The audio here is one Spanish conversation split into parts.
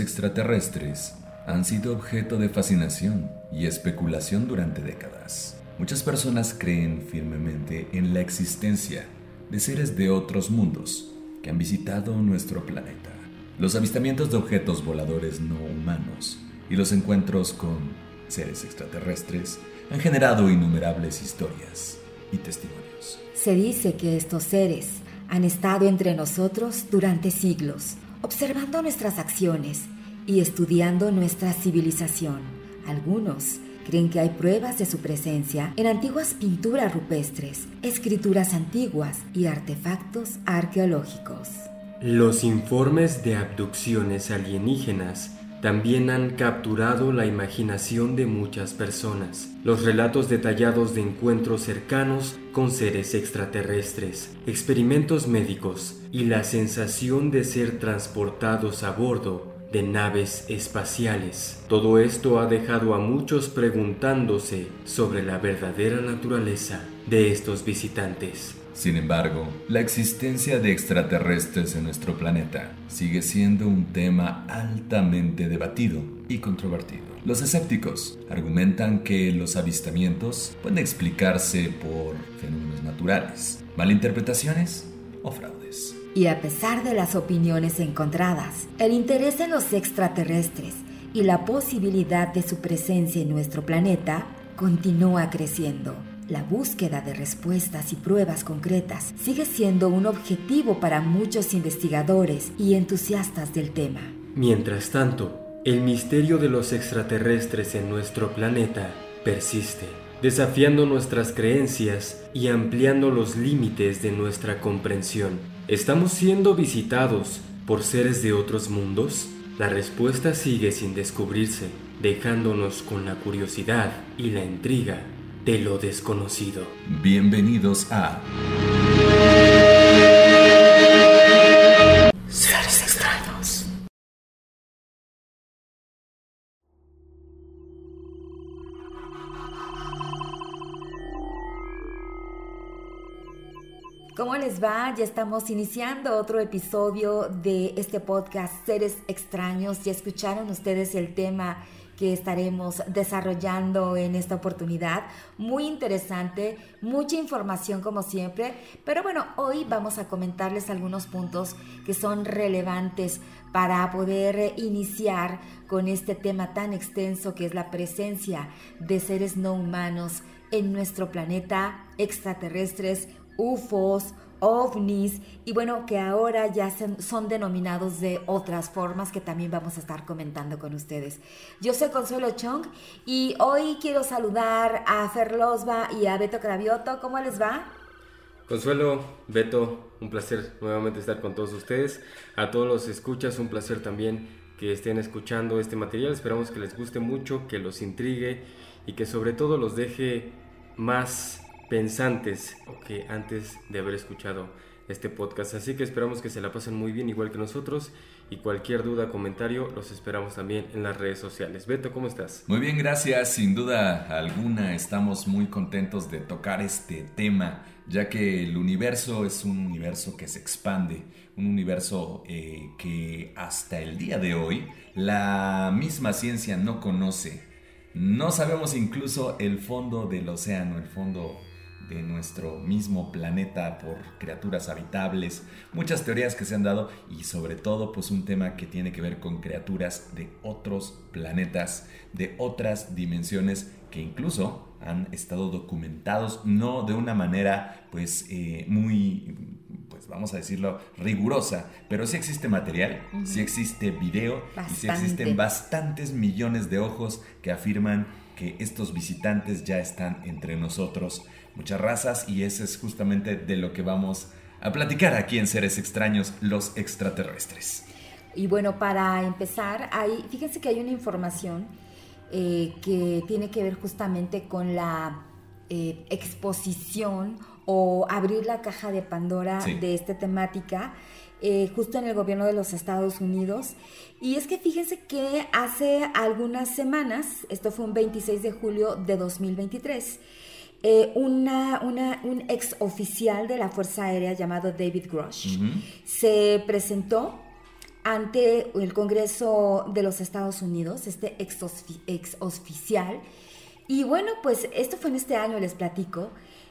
Extraterrestres han sido objeto de fascinación y especulación durante décadas. Muchas personas creen firmemente en la existencia de seres de otros mundos que han visitado nuestro planeta. Los avistamientos de objetos voladores no humanos y los encuentros con seres extraterrestres han generado innumerables historias y testimonios. Se dice que estos seres han estado entre nosotros durante siglos, observando nuestras acciones y estudiando nuestra civilización. Algunos creen que hay pruebas de su presencia en antiguas pinturas rupestres, escrituras antiguas y artefactos arqueológicos. Los informes de abducciones alienígenas también han capturado la imaginación de muchas personas. Los relatos detallados de encuentros cercanos con seres extraterrestres, experimentos médicos y la sensación de ser transportados a bordo de naves espaciales. Todo esto ha dejado a muchos preguntándose sobre la verdadera naturaleza de estos visitantes. Sin embargo, la existencia de extraterrestres en nuestro planeta sigue siendo un tema altamente debatido y controvertido. Los escépticos argumentan que los avistamientos pueden explicarse por fenómenos naturales, malinterpretaciones o fraudes. Y a pesar de las opiniones encontradas, el interés en los extraterrestres y la posibilidad de su presencia en nuestro planeta continúa creciendo. La búsqueda de respuestas y pruebas concretas sigue siendo un objetivo para muchos investigadores y entusiastas del tema. Mientras tanto, el misterio de los extraterrestres en nuestro planeta persiste, desafiando nuestras creencias y ampliando los límites de nuestra comprensión. ¿Estamos siendo visitados por seres de otros mundos? La respuesta sigue sin descubrirse, dejándonos con la curiosidad y la intriga de lo desconocido. Bienvenidos a Seres extraños. ¿Cómo les va? Ya estamos iniciando otro episodio de este podcast Seres extraños. Ya escucharon ustedes el tema que estaremos desarrollando en esta oportunidad. Muy interesante, mucha información como siempre, pero bueno, hoy vamos a comentarles algunos puntos que son relevantes para poder iniciar con este tema tan extenso que es la presencia de seres no humanos en nuestro planeta, extraterrestres, UFOs, ovnis y bueno, que ahora ya son denominados de otras formas que también vamos a estar comentando con ustedes. Yo soy Consuelo Chong y hoy quiero saludar a Fer Losba y a Beto Cravioto. ¿Cómo les va? Consuelo, Beto, un placer nuevamente estar con todos ustedes. A todos los escuchas, un placer también que estén escuchando este material. Esperamos que les guste mucho, que los intrigue y que sobre todo los deje más pensantes que antes de haber escuchado este podcast. Así que esperamos que se la pasen muy bien igual que nosotros y cualquier duda, comentario, los esperamos también en las redes sociales. Beto, ¿cómo estás? Muy bien, gracias. Sin duda alguna estamos muy contentos de tocar este tema, ya que el universo es un universo que se expande, un universo eh, que hasta el día de hoy la misma ciencia no conoce. No sabemos incluso el fondo del océano, el fondo de nuestro mismo planeta por criaturas habitables, muchas teorías que se han dado y sobre todo pues un tema que tiene que ver con criaturas de otros planetas, de otras dimensiones que incluso han estado documentados no de una manera pues eh, muy pues vamos a decirlo rigurosa, pero sí existe material, sí existe video y sí existen bastantes millones de ojos que afirman que estos visitantes ya están entre nosotros muchas razas y ese es justamente de lo que vamos a platicar aquí en Seres Extraños, los extraterrestres. Y bueno, para empezar, hay, fíjense que hay una información eh, que tiene que ver justamente con la eh, exposición o abrir la caja de Pandora de esta temática. Eh, justo en el gobierno de los Estados Unidos. Y es que fíjense que hace algunas semanas, esto fue un 26 de julio de 2023, eh, una, un ex oficial de la Fuerza Aérea llamado David Grush se presentó ante el Congreso de los Estados Unidos, este ex, ex oficial. Y bueno, pues esto fue en este año, les platico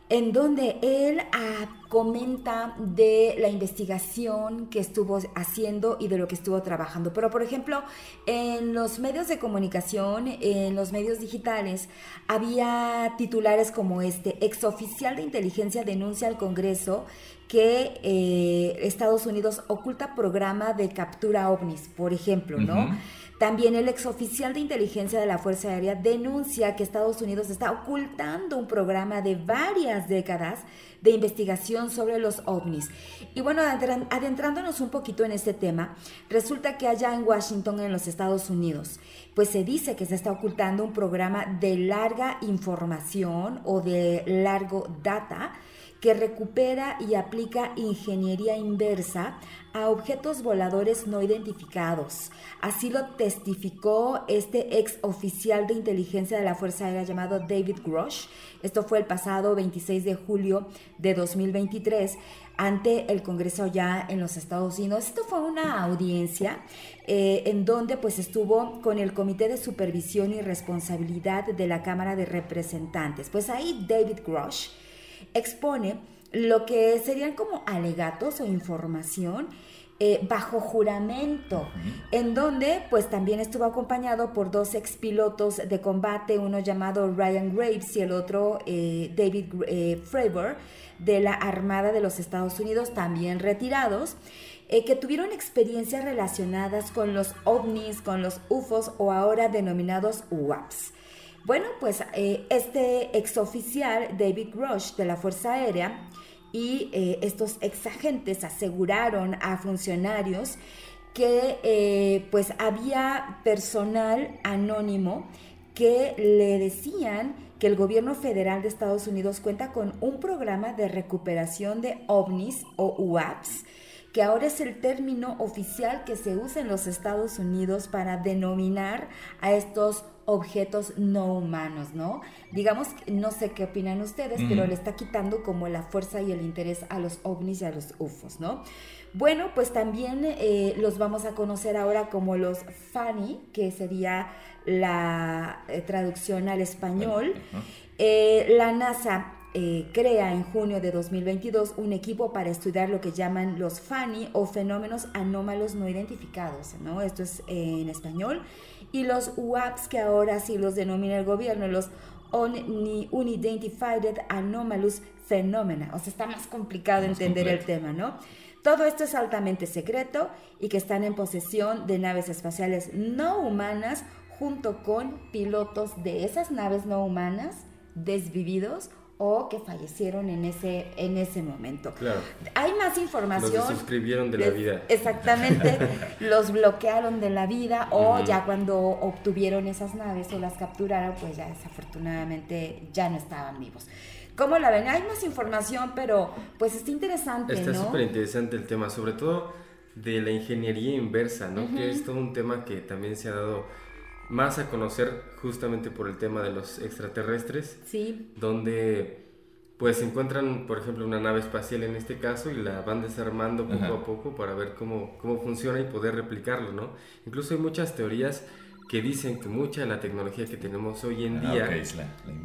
en donde él ah, comenta de la investigación que estuvo haciendo y de lo que estuvo trabajando. Pero, por ejemplo, en los medios de comunicación, en los medios digitales, había titulares como este, exoficial de inteligencia denuncia al Congreso que eh, Estados Unidos oculta programa de captura ovnis, por ejemplo, ¿no? También el exoficial de inteligencia de la Fuerza Aérea denuncia que Estados Unidos está ocultando un programa de varias décadas de investigación sobre los ovnis. Y bueno, adentrándonos un poquito en este tema, resulta que allá en Washington, en los Estados Unidos, pues se dice que se está ocultando un programa de larga información o de largo data que recupera y aplica ingeniería inversa a objetos voladores no identificados. Así lo testificó este ex oficial de inteligencia de la Fuerza Aérea llamado David Grosh. Esto fue el pasado 26 de julio de 2023 ante el Congreso ya en los Estados Unidos. Esto fue una audiencia eh, en donde pues estuvo con el Comité de Supervisión y Responsabilidad de la Cámara de Representantes. Pues ahí David Grosh expone lo que serían como alegatos o información eh, bajo juramento, en donde pues también estuvo acompañado por dos expilotos de combate, uno llamado Ryan Graves y el otro eh, David eh, Fravor de la Armada de los Estados Unidos, también retirados, que tuvieron experiencias relacionadas con los ovnis, con los UFOs o ahora denominados UAPs. Bueno, pues eh, este exoficial David Rush de la Fuerza Aérea y eh, estos ex agentes aseguraron a funcionarios que eh, pues había personal anónimo que le decían que el gobierno federal de Estados Unidos cuenta con un programa de recuperación de ovnis o UAPs que ahora es el término oficial que se usa en los Estados Unidos para denominar a estos objetos no humanos, ¿no? Digamos, no sé qué opinan ustedes, pero le está quitando como la fuerza y el interés a los ovnis y a los UFOs, ¿no? Bueno, pues también eh, los vamos a conocer ahora como los FANI, que sería la eh, traducción al español. Eh, la NASA eh, crea en junio de 2022 un equipo para estudiar lo que llaman los FANI o fenómenos anómalos no identificados, ¿no? Esto es eh, en español. Y los UAPs, que ahora sí los denomina el gobierno, los Unidentified Anomalous Phenomena. O sea, está más complicado entender el tema, ¿no? Todo esto es altamente secreto y que están en posesión de naves espaciales no humanas junto con pilotos de esas naves no humanas desvividos o que fallecieron en ese, en ese momento. Claro. Hay más información. Los suscribieron de la vida. Exactamente, los bloquearon de la vida o ya cuando obtuvieron esas naves o las capturaron, pues ya desafortunadamente ya no estaban vivos. ¿Cómo la ven? Hay más información, pero pues está interesante. Está súper interesante el tema, sobre todo de la ingeniería inversa, ¿no? Que es todo un tema que también se ha dado más a conocer justamente por el tema de los extraterrestres. Sí. Donde pues encuentran, por ejemplo, una nave espacial en este caso y la van desarmando poco a poco para ver cómo, cómo funciona y poder replicarlo, ¿no? Incluso hay muchas teorías que dicen que mucha de la tecnología que tenemos hoy en ah, día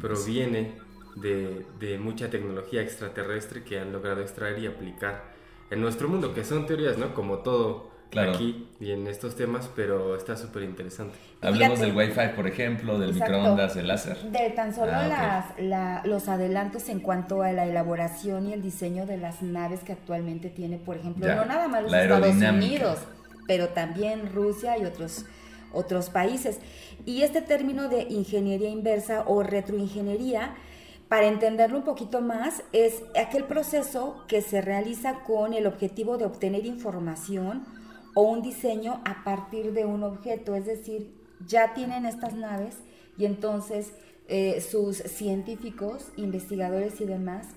proviene de, de, mucha tecnología extraterrestre que han logrado extraer y aplicar en nuestro mundo, que son teorías, ¿no? Como todo aquí y en estos temas, pero está súper interesante. Hablemos del Wi-Fi, por ejemplo, del microondas, del láser. De tan solo ah, las, los adelantos en cuanto a la elaboración y el diseño de las naves que actualmente tiene, por ejemplo, no nada más los Estados Unidos, pero también Rusia y otros, otros países. Y este término de ingeniería inversa o retroingeniería, para entenderlo un poquito más, es aquel proceso que se realiza con el objetivo de obtener información o un diseño a partir de un objeto, es decir, ya tienen estas naves y entonces eh, sus científicos, investigadores y demás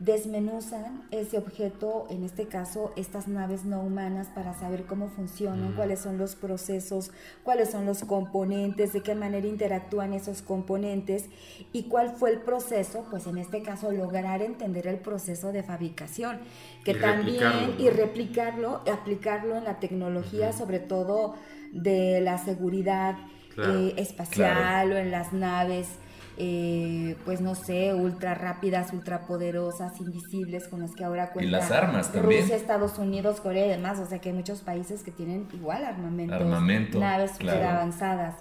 desmenuzan ese objeto, en este caso estas naves no humanas, para saber cómo funcionan, Mm. cuáles son los procesos, cuáles son los componentes, de qué manera interactúan esos componentes y cuál fue el proceso, pues en este caso lograr entender el proceso de fabricación, que Y también replicarlo, y replicarlo, aplicarlo en la tecnología, sobre todo de la seguridad Claro. eh, espacial o en las naves, eh, pues no sé, ultra rápidas, ultra poderosas, invisibles, con las que ahora cuenta las armas también. Rusia, Estados Unidos, Corea y demás. O sea que hay muchos países que tienen igual armamentos, Armamento, naves claro. super avanzadas.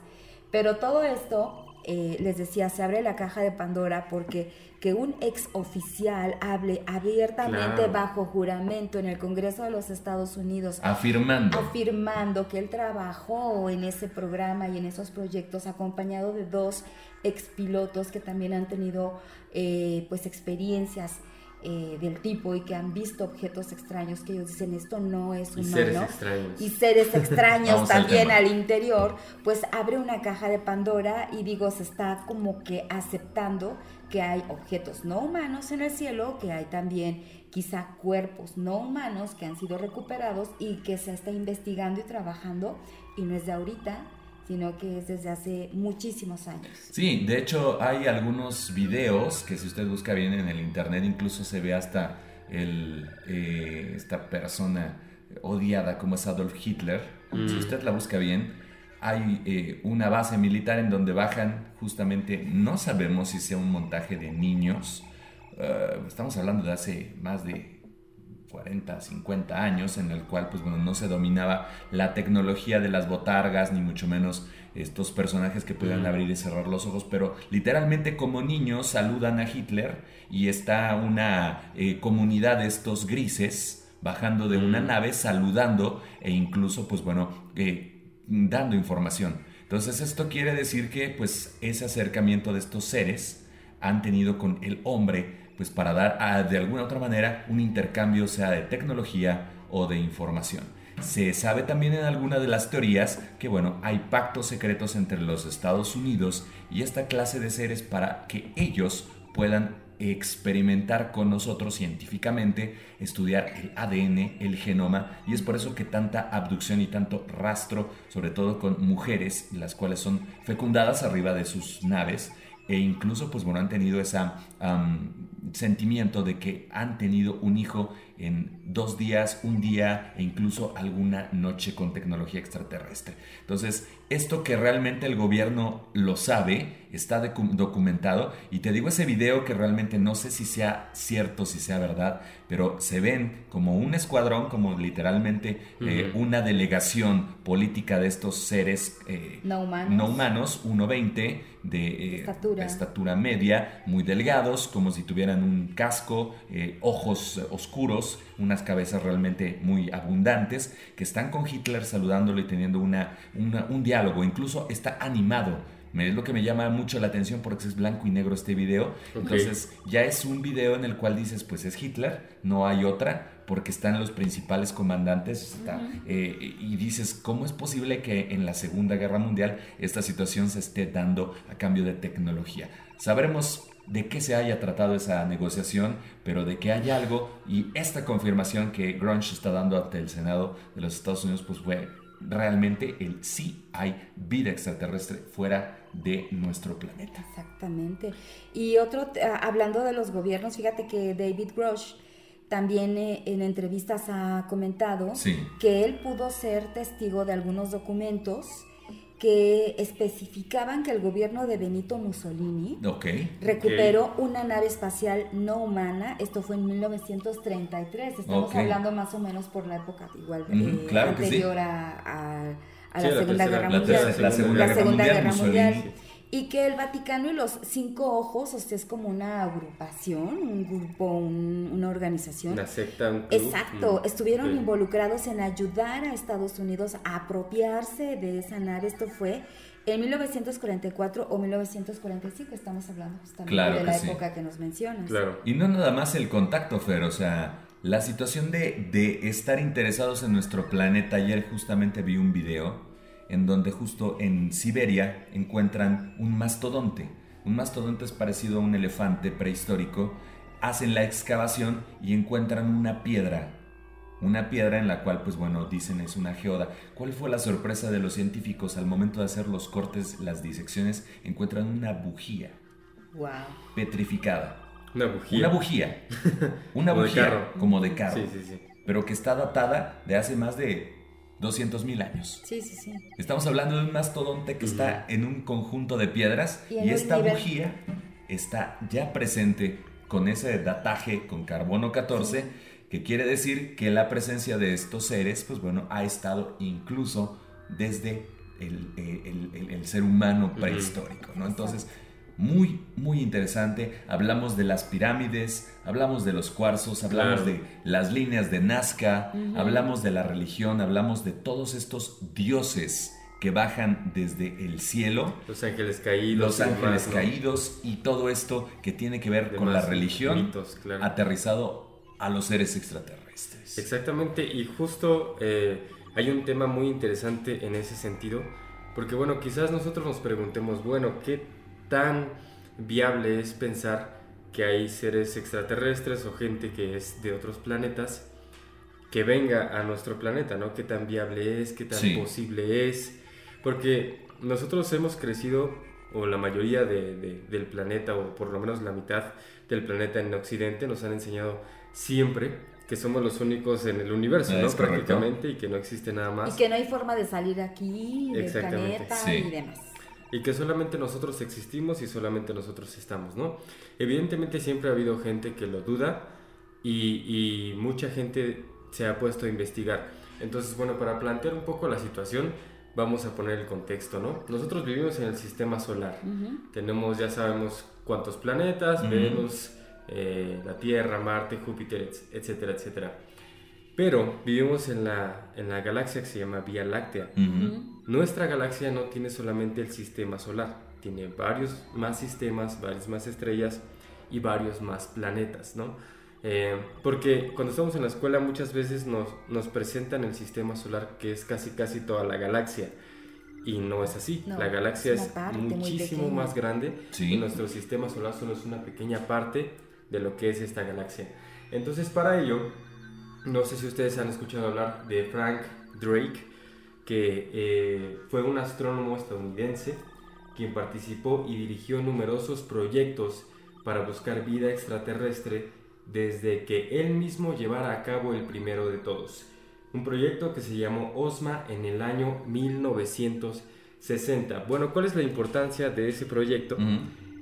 Pero todo esto, eh, les decía, se abre la caja de Pandora porque que un ex oficial hable abiertamente Claro. bajo juramento en el Congreso de los Estados Unidos Afirmando. afirmando que él trabajó en ese programa y en esos proyectos acompañado de dos expilotos que también han tenido eh, pues experiencias eh, del tipo y que han visto objetos extraños que ellos dicen esto no es Y humano seres extraños. y seres extraños al también al interior, pues abre una caja de Pandora y digo, se está como que aceptando que hay objetos no humanos en el cielo, que hay también quizá cuerpos no humanos que han sido recuperados y que se está investigando y trabajando y no es de ahorita, sino que es desde hace muchísimos años. Sí, de hecho hay algunos videos que si usted busca bien en el internet incluso se ve hasta el, eh, esta persona odiada como es Adolf Hitler. Si usted la busca bien, hay eh, una base militar en donde bajan justamente, no sabemos si sea un montaje de niños, eh, estamos hablando de hace más de 40, 50 años, en el cual pues bueno, no se dominaba la tecnología de las botargas, ni mucho menos estos personajes que puedan Mm. abrir y cerrar los ojos, pero literalmente como niños saludan a Hitler y está una eh, comunidad de estos grises bajando de una Mm. nave, saludando e incluso pues bueno, eh, dando información. Entonces esto quiere decir que pues ese acercamiento de estos seres han tenido con el hombre pues para dar a, de alguna otra manera un intercambio sea de tecnología o de información. Se sabe también en alguna de las teorías que bueno, hay pactos secretos entre los Estados Unidos y esta clase de seres para que ellos puedan experimentar con nosotros científicamente, estudiar el ADN, el genoma, y es por eso que tanta abducción y tanto rastro, sobre todo con mujeres, las cuales son fecundadas arriba de sus naves, e incluso pues bueno han tenido ese sentimiento de que han tenido un hijo en dos días, un día e incluso alguna noche con tecnología extraterrestre. Entonces, esto que realmente el gobierno lo sabe, está docu- documentado y te digo ese video que realmente no sé si sea cierto, si sea verdad, pero se ven como un escuadrón, como literalmente eh, Ujú. una delegación política de estos seres eh, No humanos. no humanos, 1,20 de eh, Estatura. estatura media, muy delgados, como si tuvieran un casco, eh, ojos eh, oscuros, unas cabezas realmente muy abundantes, que están con Hitler saludándolo y teniendo una, una- un diálogo, incluso está animado. Me- Es lo que me llama mucho la atención porque es blanco y negro este video. Entonces ya es un video en el cual dices, pues es Hitler, no hay otra, porque están los principales comandantes está, eh, y dices, ¿cómo es posible que en la Segunda Guerra Mundial esta situación se esté dando a cambio de tecnología? Sabremos de qué se haya tratado esa negociación, pero de que hay algo y esta confirmación que Grunge está dando ante el Senado de los Estados Unidos, pues fue realmente el sí hay vida extraterrestre fuera de nuestro planeta. Exactamente. Y otro, ah, hablando de los gobiernos, fíjate que David Grosh también eh, en entrevistas ha comentado Sí. que él pudo ser testigo de algunos documentos que especificaban que el gobierno de Benito Mussolini recuperó una nave espacial no humana. Esto fue en 1933. Estamos hablando más o menos por la época igual eh, claro que sí. anterior a, a- a Sí, la la Segunda tercera- Guerra La, Mundial tercera- la Segunda, la Guerra, Mundial, Mussolini. Y que el Vaticano y los cinco ojos, o sea, es como una agrupación, un grupo, un- una organización. Una secta, un club. Exacto, Mm, estuvieron involucrados en ayudar a Estados Unidos a apropiarse de esa nave. Esto fue en 1944 o 1945, estamos hablando justamente Claro de que la sí. época que nos mencionas. Claro. Y no nada más el contacto, Fer, o sea, la situación de, de estar interesados en nuestro planeta. Ayer justamente vi un video en donde justo en Siberia encuentran un mastodonte. Un mastodonte es parecido a un elefante prehistórico hacen la excavación y encuentran una piedra. Una piedra en la cual, pues bueno, dicen es una geoda. ¿Cuál fue la sorpresa de los científicos al momento de hacer los cortes, las disecciones? Encuentran una bujía. Wow. Petrificada. Una bujía. Una bujía. Una Como de bujía carro. como de carro. Sí, sí, sí. Pero que está datada de hace más de 200 mil años. Sí, sí, sí. Estamos hablando de un mastodonte que está en un conjunto de piedras Y esta nivel- bujía está ya presente con ese dataje con carbono 14, que quiere decir que la presencia de estos seres, pues bueno, ha estado incluso desde el, el- el- el ser humano prehistórico, ¿no? Entonces, muy, muy interesante. Hablamos de las pirámides, hablamos de los cuarzos, hablamos Claro. de las líneas de Nazca, hablamos de la religión, hablamos de todos estos dioses que bajan desde el cielo, Los ángeles caídos. los y ángeles caídos y todo esto que tiene que ver con la religión mitos, claro. aterrizado a los seres extraterrestres. Exactamente, y justo eh, hay un tema muy interesante en ese sentido, porque bueno, quizás nosotros nos preguntemos, bueno, ¿qué tan viable es pensar que hay seres extraterrestres o gente que es de otros planetas que venga a nuestro planeta, ¿no? ¿Qué tan viable es? ¿Qué tan Sí. posible es? Porque nosotros hemos crecido, o la mayoría de- de- del planeta, o por lo menos la mitad del planeta en Occidente, nos han enseñado siempre que somos los únicos en el universo, ¿no? Es correcto. Prácticamente, y que no existe nada más. Y que no hay forma de salir aquí del planeta Sí. y demás. Y que solamente nosotros existimos y solamente nosotros estamos, ¿no? Evidentemente siempre ha habido gente que lo duda y, y mucha gente se ha puesto a investigar. Entonces, bueno, para plantear un poco la situación, vamos a poner el contexto, ¿no? Nosotros vivimos en el sistema solar. Tenemos, ya sabemos cuántos planetas, Ujú. Venus, eh, la Tierra, Marte, Júpiter, etc- etcétera, etcétera. Pero vivimos en la, en la galaxia que se llama Vía Láctea. Ujú. Nuestra galaxia no tiene solamente el sistema solar, tiene varios más sistemas, varias más estrellas y varios más planetas, ¿no? Eh, porque cuando estamos en la escuela muchas veces nos, nos presentan el sistema solar que es casi casi toda la galaxia y no es así. No, la galaxia es muchísimo más grande Sí. y nuestro sistema solar solo es una pequeña parte de lo que es esta galaxia. Entonces para ello, no sé si ustedes han escuchado hablar de Frank Drake, que eh, fue un astrónomo estadounidense quien participó y dirigió numerosos proyectos para buscar vida extraterrestre desde que él mismo llevara a cabo el primero de todos. Un proyecto que se llamó OSMA en el año 1960. Bueno, ¿cuál es la importancia de ese proyecto?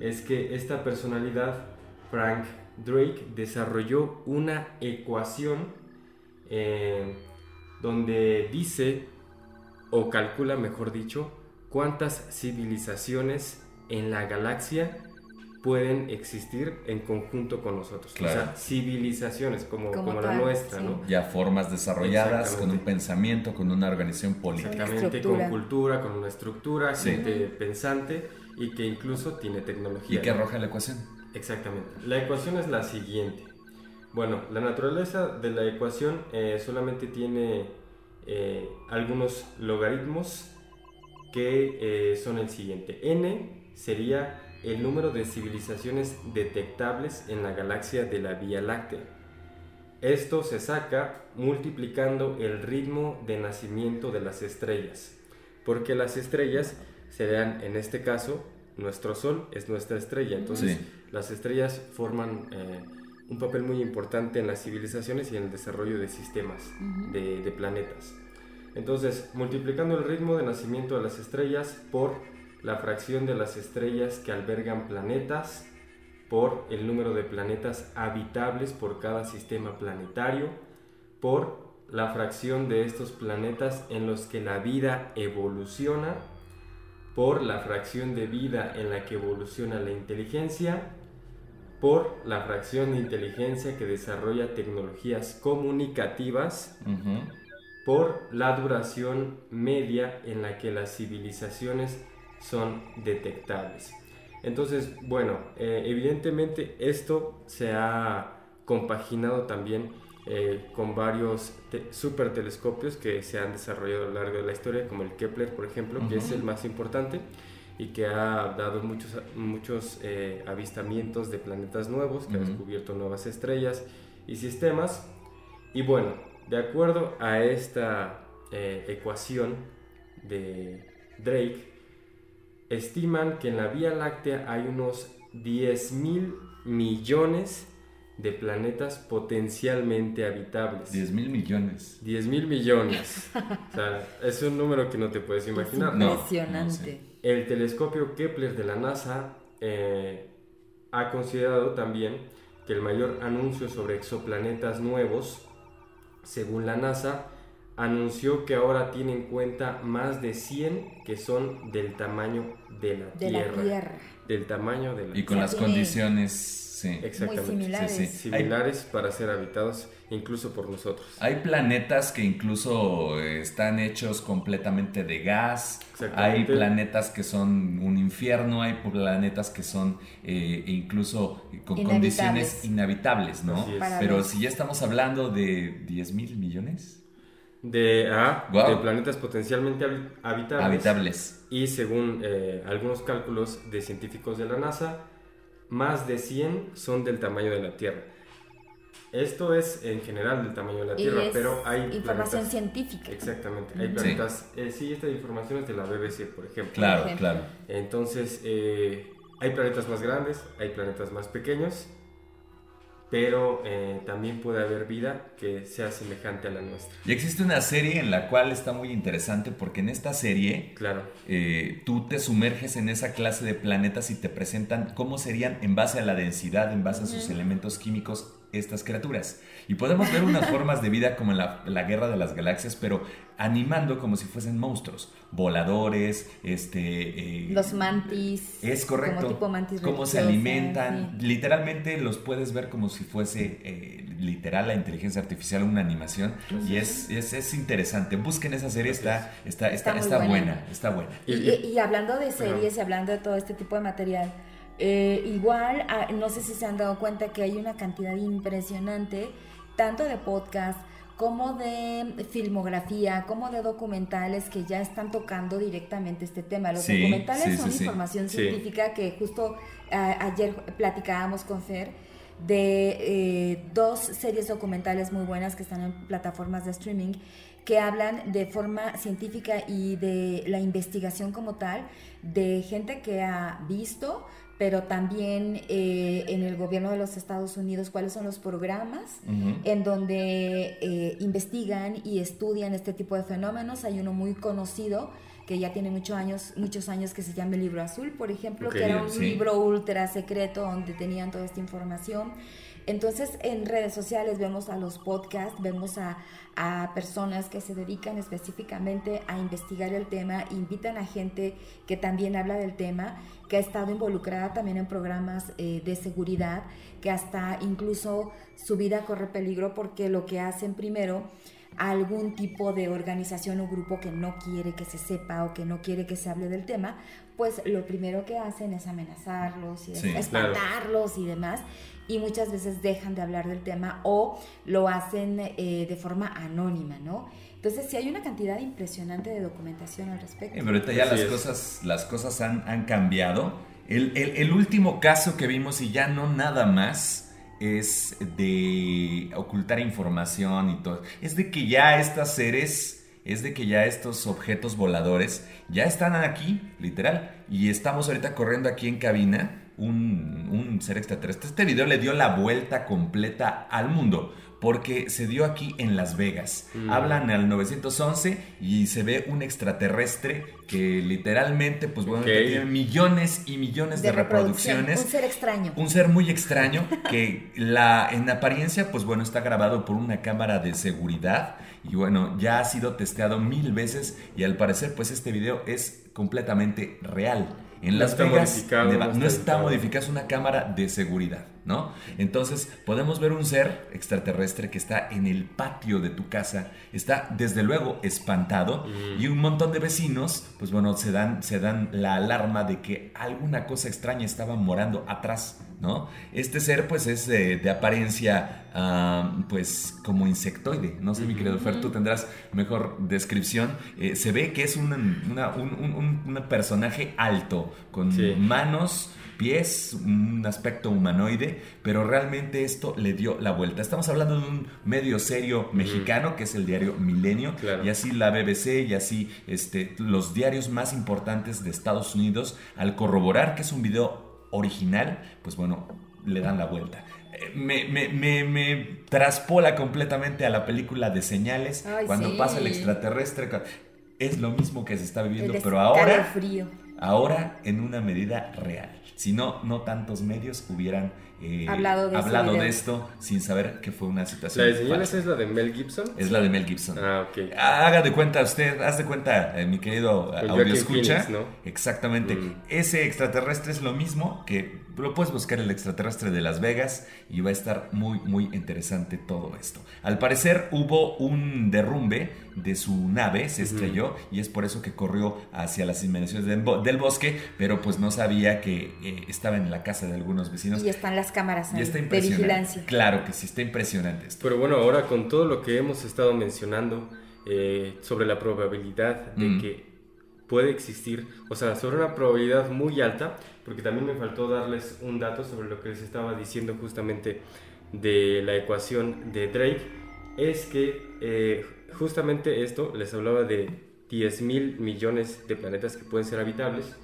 Es que esta personalidad, Frank Drake, desarrolló una ecuación eh, donde dice, o calcula mejor dicho, cuántas civilizaciones en la galaxia pueden existir en conjunto con nosotros. Claro. O sea, civilizaciones como, Como como la nuestra, sí. ¿no? Ya formas desarrolladas, con un pensamiento, con una organización política. Exactamente, estructura. con cultura, con una estructura, Sí. gente pensante y que incluso tiene tecnología. ¿Y qué ¿no? arroja la ecuación? Exactamente. La ecuación es la siguiente. Bueno, la naturaleza de la ecuación eh, solamente tiene eh, algunos logaritmos que eh, son el siguiente. n sería el número de civilizaciones detectables en la galaxia de la Vía Láctea. Esto se saca multiplicando el ritmo de nacimiento de las estrellas, porque las estrellas serían, en este caso, nuestro Sol es nuestra estrella, entonces Sí. las estrellas forman eh, un papel muy importante en las civilizaciones y en el desarrollo de sistemas, de, de planetas. Entonces, multiplicando el ritmo de nacimiento de las estrellas por la fracción de las estrellas que albergan planetas, por el número de planetas habitables por cada sistema planetario, por la fracción de estos planetas en los que la vida evoluciona, por la fracción de vida en la que evoluciona la inteligencia, por la fracción de inteligencia que desarrolla tecnologías comunicativas, por la duración media en la que las civilizaciones son detectables. Entonces, bueno, eh, evidentemente esto se ha compaginado también eh, con varios te- supertelescopios que se han desarrollado a lo largo de la historia, como el Kepler, por ejemplo, que es el más importante, y que ha dado muchos, muchos eh, avistamientos de planetas nuevos, que ha descubierto nuevas estrellas y sistemas. Y bueno, de acuerdo a esta eh, ecuación de Drake, estiman que en la Vía Láctea hay unos 10 mil millones de planetas potencialmente habitables. 10 mil millones. 10 mil millones. o sea, es un número que no te puedes imaginar. impresionante. El telescopio Kepler de la NASA eh, ha considerado también que el mayor anuncio sobre exoplanetas nuevos, según la NASA, anunció que ahora tiene en cuenta más de 100 que son del tamaño de la, de tierra, la Tierra. Del tamaño de la Y con las condiciones Sí. Exactamente. similares. similares para ser habitados incluso por nosotros. Hay planetas que incluso están hechos completamente de gas. Hay planetas que son un infierno. Hay planetas que son eh, incluso con condiciones inhabitables, ¿no? Pero si ya estamos hablando de 10 mil millones. De, ah, de, planetas potencialmente habitables. habitables. Y según eh, algunos cálculos de científicos de la NASA, más de 100 son del tamaño de la Tierra. Esto es en general del tamaño de la Tierra, pero hay información científica. Exactamente, hay planetas. Sí. Eh, sí. esta información es de la BBC, por ejemplo. Claro, claro. Entonces, eh, hay planetas más grandes, hay planetas más pequeños pero eh, también puede haber vida que sea semejante a la nuestra. Y existe una serie en la cual está muy interesante porque en esta serie claro. Eh, tú te sumerges en esa clase de planetas y te presentan cómo serían en base a la densidad, en base a sus elementos químicos estas criaturas. Y podemos ver unas formas de vida como en la, Guerra de las Galaxias, pero animando como si fuesen monstruos, voladores, este... Eh, los mantis. Es correcto. Como tipo mantis Cómo se alimentan. Literalmente los puedes ver como si fuese eh, literal la inteligencia artificial, una animación. y es, es, interesante. Busquen esa serie, está, está, está, está, buena. está buena. Y, y, hablando de series y hablando de todo este tipo de material, eh, igual, ah, no sé si se han dado cuenta que hay una cantidad impresionante, tanto de podcast como de filmografía, como de documentales que ya están tocando directamente este tema. Los documentales son información científica que justo ayer platicábamos con Fer de eh, dos series documentales muy buenas que están en plataformas de streaming que hablan de forma científica y de la investigación como tal de gente que ha visto pero también eh, en el gobierno de los Estados Unidos cuáles son los programas en donde eh, investigan y estudian este tipo de fenómenos. Hay uno muy conocido que ya tiene muchos años, muchos años que se llama el Libro Azul, por ejemplo, que era un libro ultra secreto donde tenían toda esta información. Entonces en redes sociales vemos a los podcasts, vemos a, personas que se dedican específicamente a investigar el tema, invitan a gente que también habla del tema, que ha estado involucrada también en programas eh, de seguridad, que hasta incluso su vida corre peligro porque lo que hacen primero algún tipo de organización o grupo que no quiere que se sepa o que no quiere que se hable del tema, pues lo primero que hacen es amenazarlos y espantarlos y demás y muchas veces dejan de hablar del tema o lo hacen eh, de forma anónima, ¿no? Entonces sí hay una cantidad impresionante de documentación al respecto. pero ahorita ya las cosas, las cosas han, han cambiado. El, el, el, último caso que vimos y ya no nada más es de ocultar información y todo. Es de que ya estas seres, es de que ya estos objetos voladores ya están aquí, literal. Y estamos ahorita corriendo aquí en cabina un, ser extraterrestre. Este video le dio la vuelta completa al mundo porque se dio aquí en Las Vegas. Mm. Hablan al 911 y se ve un extraterrestre que literalmente, pues bueno, tiene millones y millones de, reproducciones. Un ser extraño. Un ser muy extraño que la, en apariencia, pues bueno, está grabado por una cámara de seguridad y bueno, ya ha sido testeado mil veces y al parecer, pues este video es completamente real en Las Vegas, no está modificada, es una cámara de seguridad. ¿No? Entonces podemos ver un ser extraterrestre que está en el patio de tu casa, está desde luego espantado y un montón de vecinos, pues bueno, se dan, se dan la alarma de que alguna cosa extraña estaba morando atrás, ¿no? Este ser pues es de apariencia ah, pues como insectoide, no sé mi querido Fer, tú tendrás mejor descripción, eh, se ve que es un, un, personaje alto, con manos pies, un aspecto humanoide, pero realmente esto le dio la vuelta. Estamos hablando de un medio serio mexicano, que es el diario Milenio, y así la BBC y así este, los diarios más importantes de Estados Unidos, al corroborar que es un video original, pues bueno, le dan la vuelta. Eh, me, me, me, traspola completamente a la película de señales cuando pasa el extraterrestre. Es lo mismo que se está viviendo, pero ahora, ahora en una medida real. Si no, no tantos medios hubieran eh, hablado, de, esto sin saber que fue una situación. ¿La de señales es la de Mel Gibson? Es la de Mel Gibson. Ah, ok. Haga de cuenta usted, haz de cuenta, eh, mi querido audio escucha. ¿no? Exactamente. Mm. Ese extraterrestre es lo mismo que lo puedes buscar el extraterrestre de Las Vegas y va a estar muy, muy interesante todo esto. Al parecer hubo un derrumbe de su nave, se estrelló y es por eso que corrió hacia las inmediaciones del, bosque, pero pues no sabía que eh, estaba en la casa de algunos vecinos. Y están las cámaras de vigilancia. Claro que sí, está impresionante esto. Pero bueno, ahora con todo lo que hemos estado mencionando eh, sobre la probabilidad de que puede existir, o sea, sobre una probabilidad muy alta, porque también me faltó darles un dato sobre lo que les estaba diciendo justamente de la ecuación de Drake, es que eh, justamente esto les hablaba de 10 mil millones de planetas que pueden ser habitables,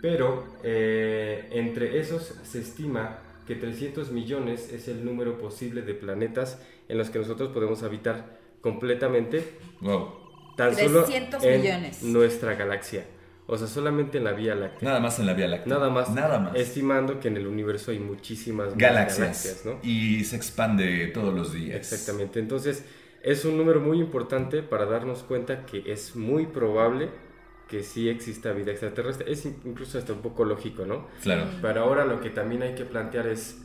pero eh, entre esos se estima que 300 millones es el número posible de planetas en los que nosotros podemos habitar completamente. Wow Tan 300 solo millones. En nuestra galaxia. O sea, solamente en la Vía Láctea. Nada más en la Vía Láctea. Nada más. Nada más. Estimando que en el universo hay muchísimas galaxias, ¿no? Y se expande todos los días. Exactamente. Entonces, es un número muy importante para darnos cuenta que es muy probable que sí exista vida extraterrestre. Es incluso hasta un poco lógico, ¿no? Claro. Pero ahora lo que también hay que plantear es,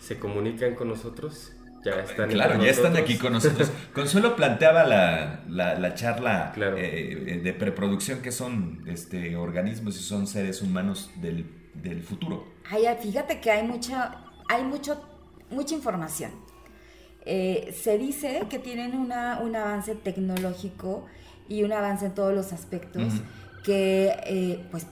¿se comunican con nosotros? Ya están claro, ya están aquí con nosotros. Consuelo planteaba la, charla eh, de preproducción que son este, organismos y son seres humanos del, futuro. Ay, fíjate que hay mucha, hay mucho, mucha información. Eh, se dice que tienen una, un avance tecnológico y un avance en todos los aspectos que, eh, pues,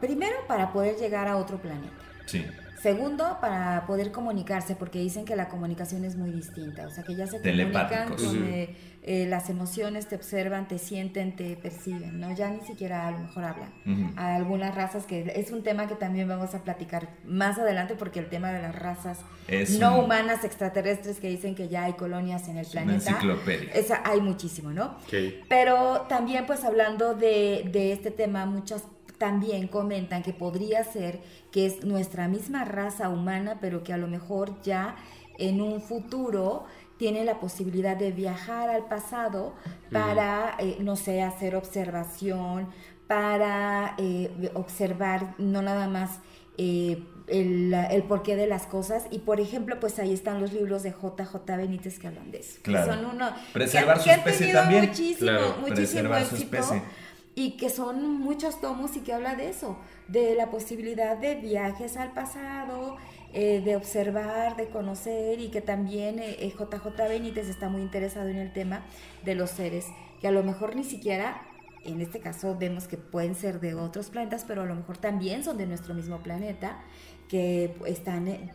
primero para poder llegar a otro planeta. Sí. Segundo, para poder comunicarse, porque dicen que la comunicación es muy distinta, o sea que ya se comunican con eh, eh, las emociones, te observan, te sienten, te perciben, ¿no? Ya ni siquiera a lo mejor hablan. A algunas razas, que es un tema que también vamos a platicar más adelante, porque el tema de las razas no humanas extraterrestres que dicen que ya hay colonias en el planeta. enciclopedia. Esa, hay muchísimo, ¿no? Pero también, pues hablando de, de este tema, muchas también comentan que podría ser que es nuestra misma raza humana, pero que a lo mejor ya en un futuro tiene la posibilidad de viajar al pasado para, eh, no sé, hacer observación, para eh, observar no nada más eh, el, porqué de las cosas. Y por ejemplo, pues ahí están los libros de JJ Benítez que hablan de eso. Claro. son uno, Preservar su especie también. Muchísimo, muchísimo éxito y que son muchos tomos y que habla de eso, de la posibilidad de viajes al pasado, eh, de observar, de conocer y que también JJ eh, Benítez está muy interesado en el tema de los seres que a lo mejor ni siquiera, en este caso vemos que pueden ser de otros planetas, pero a lo mejor también son de nuestro mismo planeta, que están eh,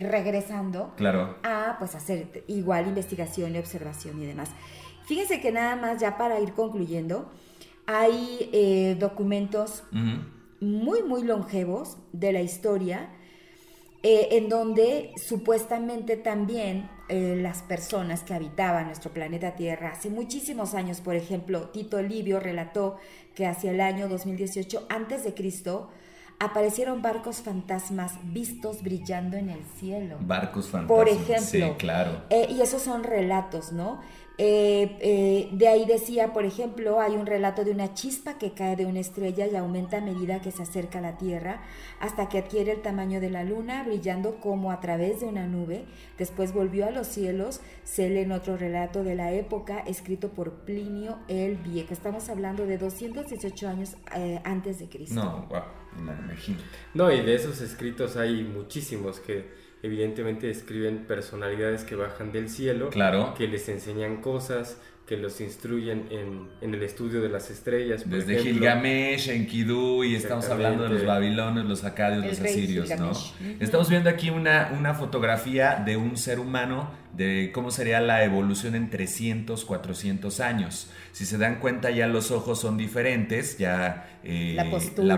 regresando claro. a pues hacer igual investigación y observación y demás. Fíjense que nada más ya para ir concluyendo, hay eh, documentos muy, muy longevos de la historia, eh, en donde supuestamente también eh, las personas que habitaban nuestro planeta Tierra hace muchísimos años, por ejemplo, Tito Livio relató que hacia el año 2018 antes de Cristo aparecieron barcos fantasmas vistos brillando en el cielo. Barcos fantasmas. Por ejemplo. Sí, claro. y esos son relatos, ¿no? Eh, eh, de ahí decía, por ejemplo, hay un relato de una chispa que cae de una estrella y aumenta a medida que se acerca a la Tierra, hasta que adquiere el tamaño de la Luna, brillando como a través de una nube. Después volvió a los cielos. Se lee en otro relato de la época, escrito por Plinio el Viejo. Estamos hablando de 218 años eh, antes de Cristo. No, wow, no, imagínate. No, y de esos escritos hay muchísimos que evidentemente describen personalidades que bajan del cielo, claro. que les enseñan cosas, que los instruyen en, en el estudio de las estrellas. Por Desde Gilgamesh, Enkidu, y estamos hablando de los babilonios, los acadios, los asirios, ¿no? Estamos viendo aquí una, una fotografía de un ser humano, de cómo sería la evolución en 300, 400 años. Si se dan cuenta, ya los ojos son diferentes, ya eh, la,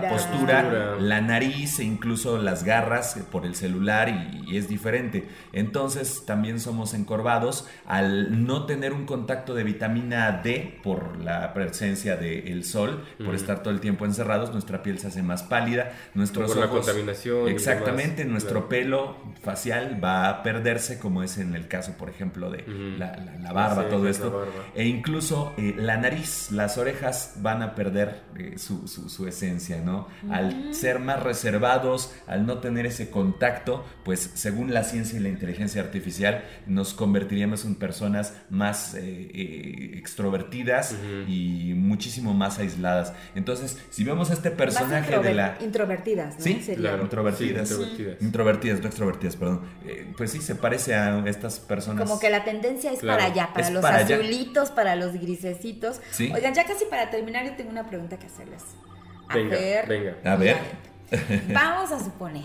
postura. la, nariz e incluso las garras por el celular y, es diferente. Entonces también somos encorvados al no tener un contacto de vitamina D por la presencia del sol, por estar todo el tiempo encerrados, nuestra piel se hace más pálida, nuestros por la contaminación. Exactamente, nuestro pelo facial va a perderse como es en el caso, por ejemplo, de la, barba, todo esto. E incluso eh, la nariz, las orejas van a perder eh, su, esencia, ¿no? Al ser más reservados, al no tener ese contacto, pues según la ciencia y la inteligencia artificial, nos convertiríamos en personas más eh, eh, extrovertidas y muchísimo más aisladas. Entonces, si vemos a este personaje de la... Introvertidas, ¿no? Sí, claro. introvertidas. introvertidas. no extrovertidas, perdón. pues sí, se parece a estas personas. Como que la tendencia es para allá, para los azulitos, para los grisecitos Oigan, ya casi para terminar, yo tengo una pregunta que hacerles. A ver, venga. A ver. Vamos a suponer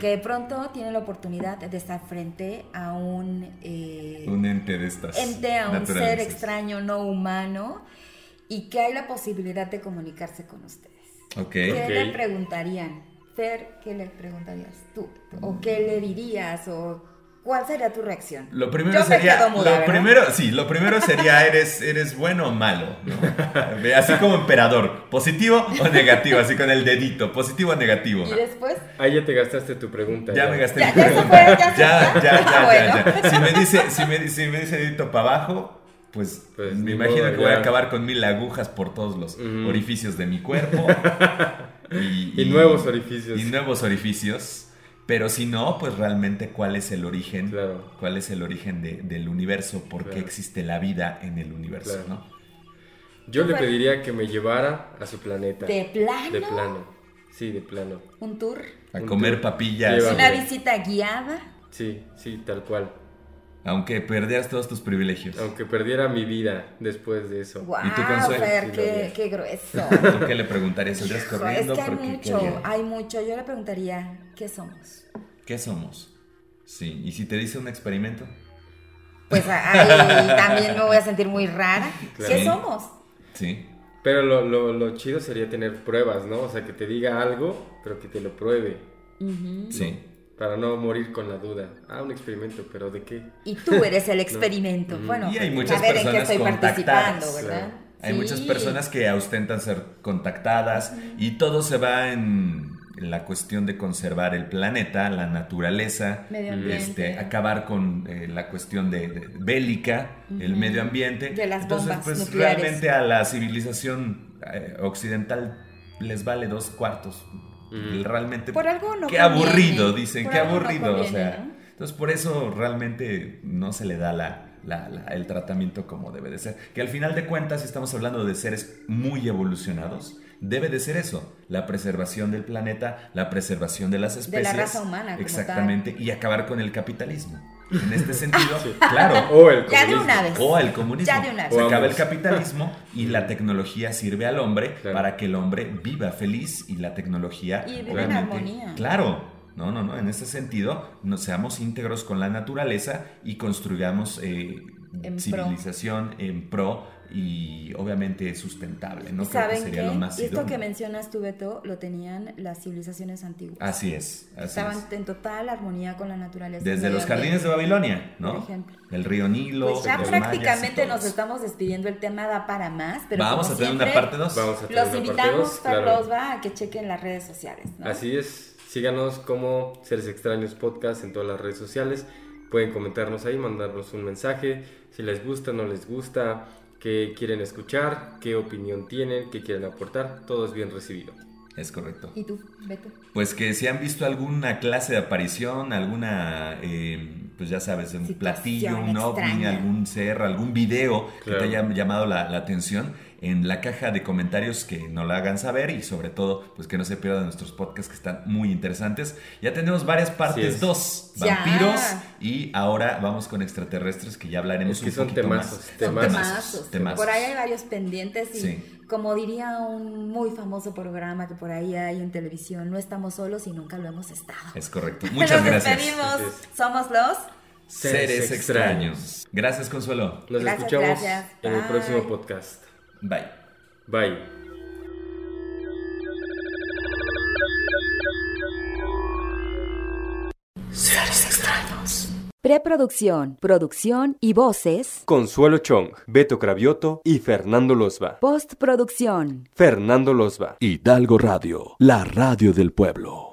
que de pronto tienen la oportunidad de estar frente a un... Eh, un ente de estas. Ente, a un ser extraño, no humano, y que hay la posibilidad de comunicarse con ustedes. ¿Qué le preguntarían? Fer, ¿qué le preguntarías tú? ¿O qué le dirías? ¿O ¿Cuál sería tu reacción? Lo primero sería. lo primero, sí, lo primero sería: ¿eres, eres bueno o malo? Así como emperador. ¿Positivo o negativo? Así con el dedito. ¿Positivo o negativo? ¿Y después? Ahí ya te gastaste tu pregunta. Ya, me gasté mi pregunta. ya, ya, ya, ya, ya, Si me dice, si me, si me dice dedito para abajo, pues, pues me imagino que voy a acabar con mil agujas por todos los orificios de mi cuerpo. y, nuevos orificios. Y nuevos orificios. Pero si no, pues realmente cuál es el origen, cuál es el origen del universo, por qué existe la vida en el universo, ¿no? Yo le pediría que me llevara a su planeta. ¿De plano? De plano, sí, de plano. ¿Un tour? A comer papillas. ¿Una visita guiada? Sí, sí, tal cual. Aunque perdieras todos tus privilegios. Aunque perdiera mi vida después de eso. Wow, ¿Y tu consuelo? qué, qué, grueso. ¿Tú qué le preguntarías? ¿Saldrías corriendo? Es que hay mucho, hay mucho. Yo le preguntaría, ¿qué somos? ¿Qué somos? Sí, ¿y si te dice un experimento? Pues ahí también me voy a sentir muy rara. ¿Qué somos? Sí. Pero lo, lo, lo, chido sería tener pruebas, ¿no? O sea, que te diga algo, pero que te lo pruebe. Sí. Para no morir con la duda. Ah, un experimento, pero ¿de qué? Y tú eres el experimento. Bueno, y hay muchas a ver en qué estoy participando, ¿verdad? Hay muchas personas que ostentan ser contactadas y todo se va en la cuestión de conservar el planeta, la naturaleza, este, acabar con eh, la cuestión de, bélica, el medio ambiente. De las Entonces, pues realmente a la civilización eh, occidental les vale dos cuartos Realmente. Por algo no Qué aburrido, dicen, qué aburrido. o sea. Entonces, por eso realmente no se le da la, el tratamiento como debe de ser. Que al final de cuentas, si estamos hablando de seres muy evolucionados, debe de ser eso, la preservación del planeta, la preservación de las especies. De la raza humana. exactamente, y acabar con el capitalismo. En este sentido, claro. O el ya de una vez. O el comunismo. Ya de una vez. Se acaba el capitalismo y la tecnología sirve al hombre para que el hombre viva feliz y la tecnología. Y viva en armonía. Claro. No, no, no. En ese sentido, nos seamos íntegros con la naturaleza y construyamos eh, civilización en pro y obviamente sustentable, ¿no? Creo que sería lo más Esto que mencionas tú, Beto, lo tenían las civilizaciones antiguas. Así es. Estaban en total armonía con la naturaleza. Desde los jardines de Babilonia, ¿no? Por ejemplo. El río Nilo. Pues ya prácticamente nos estamos despidiendo, el tema da para más, pero Vamos a tener una parte 2. Los invitamos, Carlos, va a que chequen las redes sociales, Así es. Síganos como Seres Extraños Podcast en todas las redes sociales Pueden comentarnos ahí, mandarnos un mensaje, si les gusta, no les gusta, qué quieren escuchar, qué opinión tienen, qué quieren aportar, todo es bien recibido. Es correcto. ¿Y tú, Beto? Pues que si han visto alguna clase de aparición, alguna, eh, pues ya sabes, un platillo, un ovni, algún ser, algún video que te haya llamado la, la atención, en la caja de comentarios que nos la hagan saber y sobre todo pues que no se pierdan nuestros podcasts que están muy interesantes. Ya tenemos varias partes, dos, vampiros y ahora vamos con extraterrestres que ya hablaremos es que son temazos, Temazos, temazos, Por ahí hay varios pendientes y como diría un muy famoso programa que por ahí hay en televisión, no estamos solos y nunca lo hemos estado. Es correcto. Muchas gracias. Despedimos. Somos los seres, extraños. Gracias, Consuelo. Nos escuchamos en el próximo podcast. Bye. Bye. Seres extraños. Preproducción, producción y voces. Consuelo Chong, Beto Cravioto y Fernando Losba. Postproducción. Fernando Losba. Hidalgo Radio, la radio del pueblo.